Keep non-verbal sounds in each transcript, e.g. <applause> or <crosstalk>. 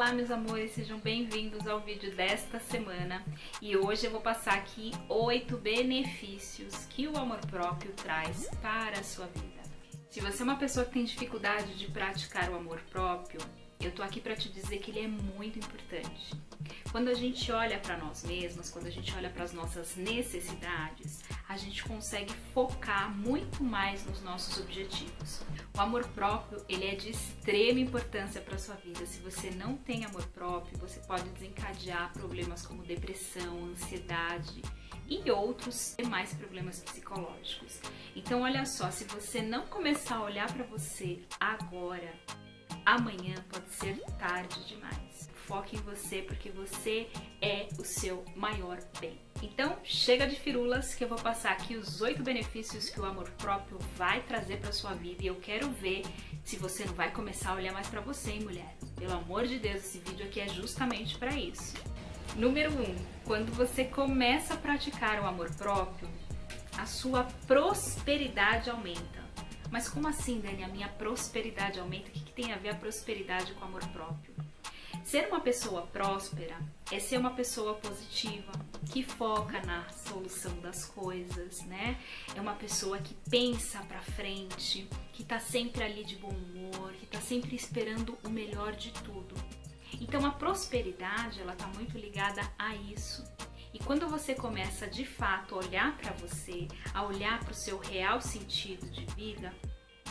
Olá, meus amores, sejam bem-vindos ao vídeo desta semana e hoje eu vou passar aqui oito benefícios que o amor próprio traz para a sua vida. Se você é uma pessoa que tem dificuldade de praticar o amor próprio, eu tô aqui para te dizer que ele é muito importante. Quando a gente olha para nós mesmos, quando a gente olha para as nossas necessidades, a gente consegue focar muito mais nos nossos objetivos. O amor próprio, ele é de extrema importância para sua vida. Se você não tem amor próprio, você pode desencadear problemas como depressão, ansiedade e outros demais problemas psicológicos. Então, olha só, se você não começar a olhar para você agora, amanhã pode ser tarde demais. Foque em você porque você é o seu maior bem. Então, chega de firulas que eu vou passar aqui os oito benefícios que o amor próprio vai trazer para sua vida e eu quero ver se você não vai começar a olhar mais para você, hein, mulher. Pelo amor de Deus, esse vídeo aqui é justamente para isso. Número 1. Um, quando você começa a praticar o amor próprio, a sua prosperidade aumenta. Mas como assim, Dani? A minha prosperidade aumenta? O que, que tem a ver a prosperidade com o amor próprio? Ser uma pessoa próspera é ser uma pessoa positiva, que foca na solução das coisas, né? É uma pessoa que pensa para frente, que tá sempre ali de bom humor, que tá sempre esperando o melhor de tudo. Então a prosperidade, ela tá muito ligada a isso. E quando você começa de fato a olhar para você, a olhar para o seu real sentido de vida,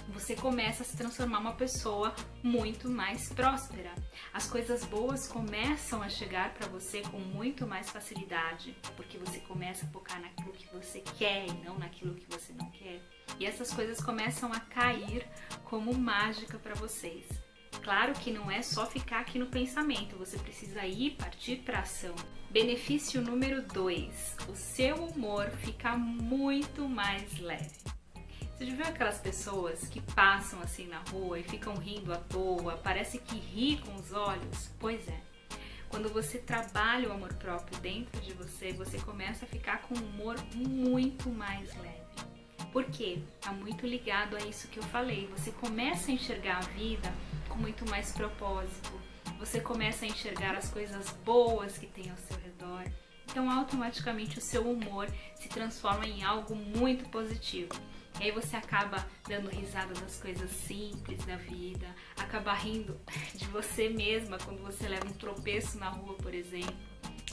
você começa a se transformar uma pessoa muito mais próspera. As coisas boas começam a chegar para você com muito mais facilidade, porque você começa a focar naquilo que você quer e não naquilo que você não quer. E essas coisas começam a cair como mágica para vocês. Claro que não é só ficar aqui no pensamento, você precisa ir partir para ação. Benefício número 2: o seu humor fica muito mais leve. Você já viu aquelas pessoas que passam assim na rua e ficam rindo à toa, parece que ri com os olhos? Pois é. Quando você trabalha o amor próprio dentro de você, você começa a ficar com um humor muito mais leve. Por quê? Está muito ligado a isso que eu falei. Você começa a enxergar a vida com muito mais propósito. Você começa a enxergar as coisas boas que tem ao seu redor. Então, automaticamente, o seu humor se transforma em algo muito positivo. E aí você acaba dando risada das coisas simples da vida, acaba rindo <laughs> de você mesma quando você leva um tropeço na rua, por exemplo.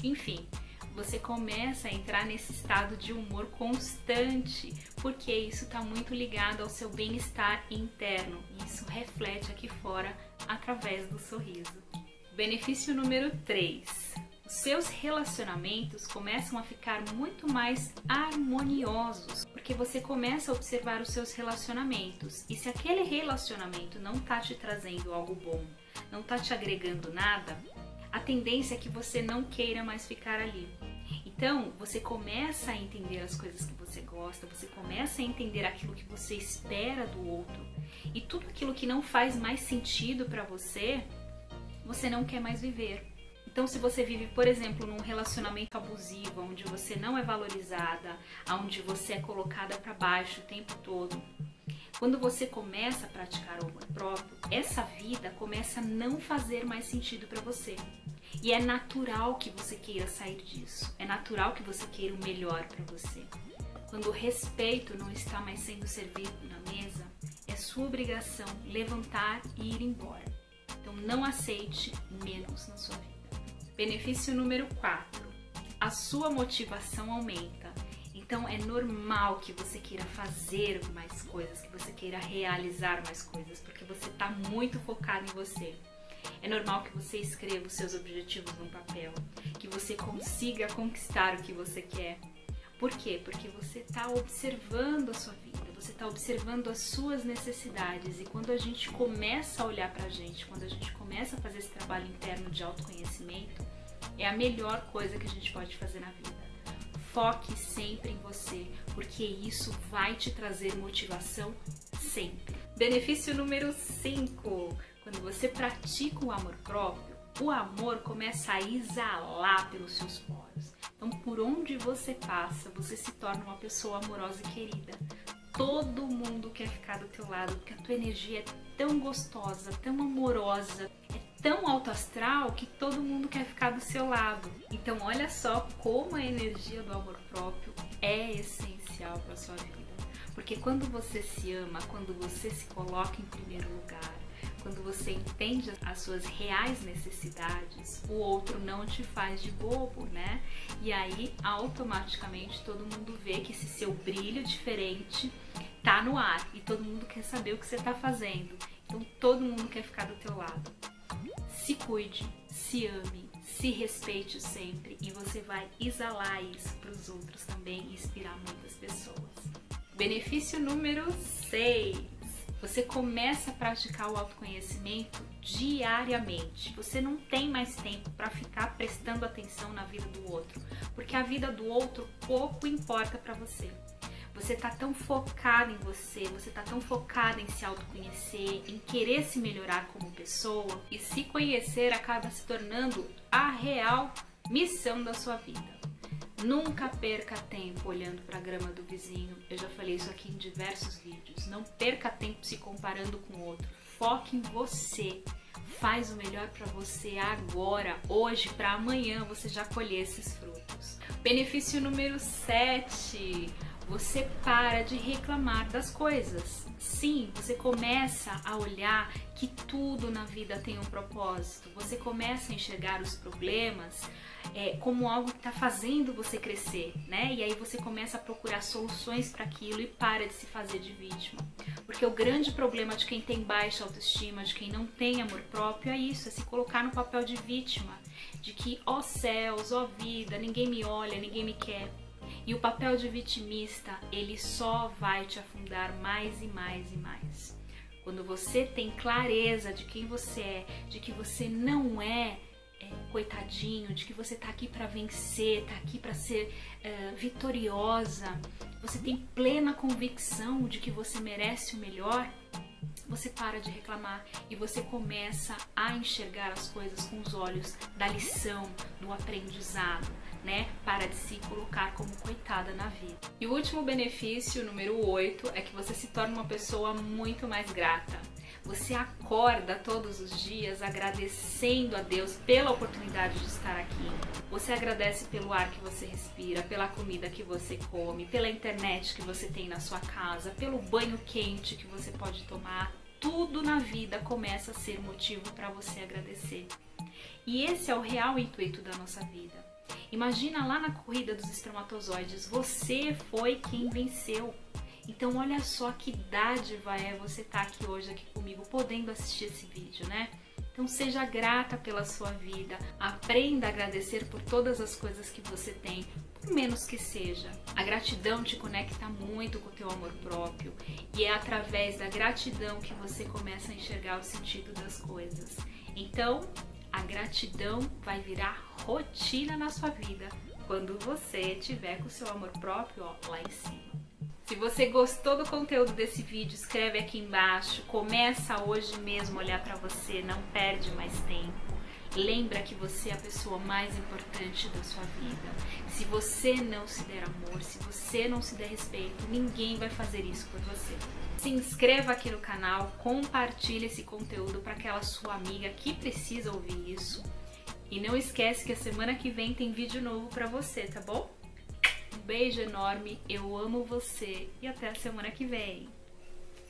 Enfim, você começa a entrar nesse estado de humor constante, porque isso está muito ligado ao seu bem-estar interno e isso reflete aqui fora através do sorriso. Benefício número 3. Os seus relacionamentos começam a ficar muito mais harmoniosos, porque você começa a observar os seus relacionamentos. E se aquele relacionamento não está te trazendo algo bom, não está te agregando nada, a tendência é que você não queira mais ficar ali. Então, você começa a entender as coisas que você gosta, você começa a entender aquilo que você espera do outro. E tudo aquilo que não faz mais sentido para você, você não quer mais viver. Então, se você vive, por exemplo, num relacionamento abusivo, onde você não é valorizada, onde você é colocada para baixo o tempo todo, quando você começa a praticar o amor próprio, essa vida começa a não fazer mais sentido para você. E é natural que você queira sair disso. É natural que você queira o melhor para você. Quando o respeito não está mais sendo servido na mesa, é sua obrigação levantar e ir embora. Então não aceite menos na sua vida. Benefício número 4. A sua motivação aumenta então é normal que você queira fazer mais coisas, que você queira realizar mais coisas, porque você está muito focado em você. É normal que você escreva os seus objetivos num papel, que você consiga conquistar o que você quer. Por quê? Porque você está observando a sua vida, você está observando as suas necessidades e quando a gente começa a olhar para a gente, quando a gente começa a fazer esse trabalho interno de autoconhecimento, é a melhor coisa que a gente pode fazer na vida. Foque sempre em você, porque isso vai te trazer motivação sempre. Benefício número 5. Quando você pratica o amor próprio, o amor começa a exalar pelos seus poros. Então, por onde você passa, você se torna uma pessoa amorosa e querida. Todo mundo quer ficar do teu lado, porque a tua energia é tão gostosa, tão amorosa, é tão alto astral que todo mundo quer ficar do seu lado. Então olha só como a energia do amor próprio é essencial para sua vida. Porque quando você se ama, quando você se coloca em primeiro lugar, quando você entende as suas reais necessidades, o outro não te faz de bobo, né? E aí automaticamente todo mundo vê que esse seu brilho diferente tá no ar e todo mundo quer saber o que você tá fazendo. Então todo mundo quer ficar do teu lado. Se cuide, se ame, se respeite sempre e você vai exalar isso para os outros também e inspirar muitas pessoas. Benefício número 6 você começa a praticar o autoconhecimento diariamente. Você não tem mais tempo para ficar prestando atenção na vida do outro, porque a vida do outro pouco importa para você. Você está tão focado em você, você está tão focado em se autoconhecer, em querer se melhorar como pessoa e se conhecer acaba se tornando a real missão da sua vida. Nunca perca tempo olhando para a grama do vizinho. Eu já falei isso aqui em diversos vídeos. Não perca tempo se comparando com outro. Foque em você. Faz o melhor para você agora, hoje, para amanhã você já colher esses frutos. Benefício número 7 você para de reclamar das coisas. Sim, você começa a olhar que tudo na vida tem um propósito. Você começa a enxergar os problemas é, como algo que está fazendo você crescer, né? E aí você começa a procurar soluções para aquilo e para de se fazer de vítima. Porque o grande problema de quem tem baixa autoestima, de quem não tem amor próprio, é isso: é se colocar no papel de vítima. De que, ó oh céus, ó oh vida, ninguém me olha, ninguém me quer. E o papel de vitimista, ele só vai te afundar mais e mais e mais. Quando você tem clareza de quem você é, de que você não é, é coitadinho, de que você tá aqui para vencer, tá aqui para ser é, vitoriosa, você tem plena convicção de que você merece o melhor, você para de reclamar e você começa a enxergar as coisas com os olhos da lição, do aprendizado né? Para de se colocar como coitada na vida. E o último benefício, número 8, é que você se torna uma pessoa muito mais grata. Você acorda todos os dias agradecendo a Deus pela oportunidade de estar aqui. Você agradece pelo ar que você respira, pela comida que você come, pela internet que você tem na sua casa, pelo banho quente que você pode tomar. Tudo na vida começa a ser motivo para você agradecer. E esse é o real intuito da nossa vida Imagina lá na corrida dos espermatozoides, você foi quem venceu. Então olha só que dádiva é você estar tá aqui hoje aqui comigo, podendo assistir esse vídeo, né? Então seja grata pela sua vida, aprenda a agradecer por todas as coisas que você tem, por menos que seja. A gratidão te conecta muito com o teu amor próprio e é através da gratidão que você começa a enxergar o sentido das coisas. Então, a gratidão vai virar rotina na sua vida quando você tiver com o seu amor próprio ó, lá em cima. Se você gostou do conteúdo desse vídeo, escreve aqui embaixo. Começa hoje mesmo a olhar para você, não perde mais tempo. Lembra que você é a pessoa mais importante da sua vida. Se você não se der amor, se você não se der respeito, ninguém vai fazer isso por você. Se inscreva aqui no canal, compartilhe esse conteúdo para aquela sua amiga que precisa ouvir isso. E não esquece que a semana que vem tem vídeo novo para você, tá bom? Um beijo enorme, eu amo você e até a semana que vem.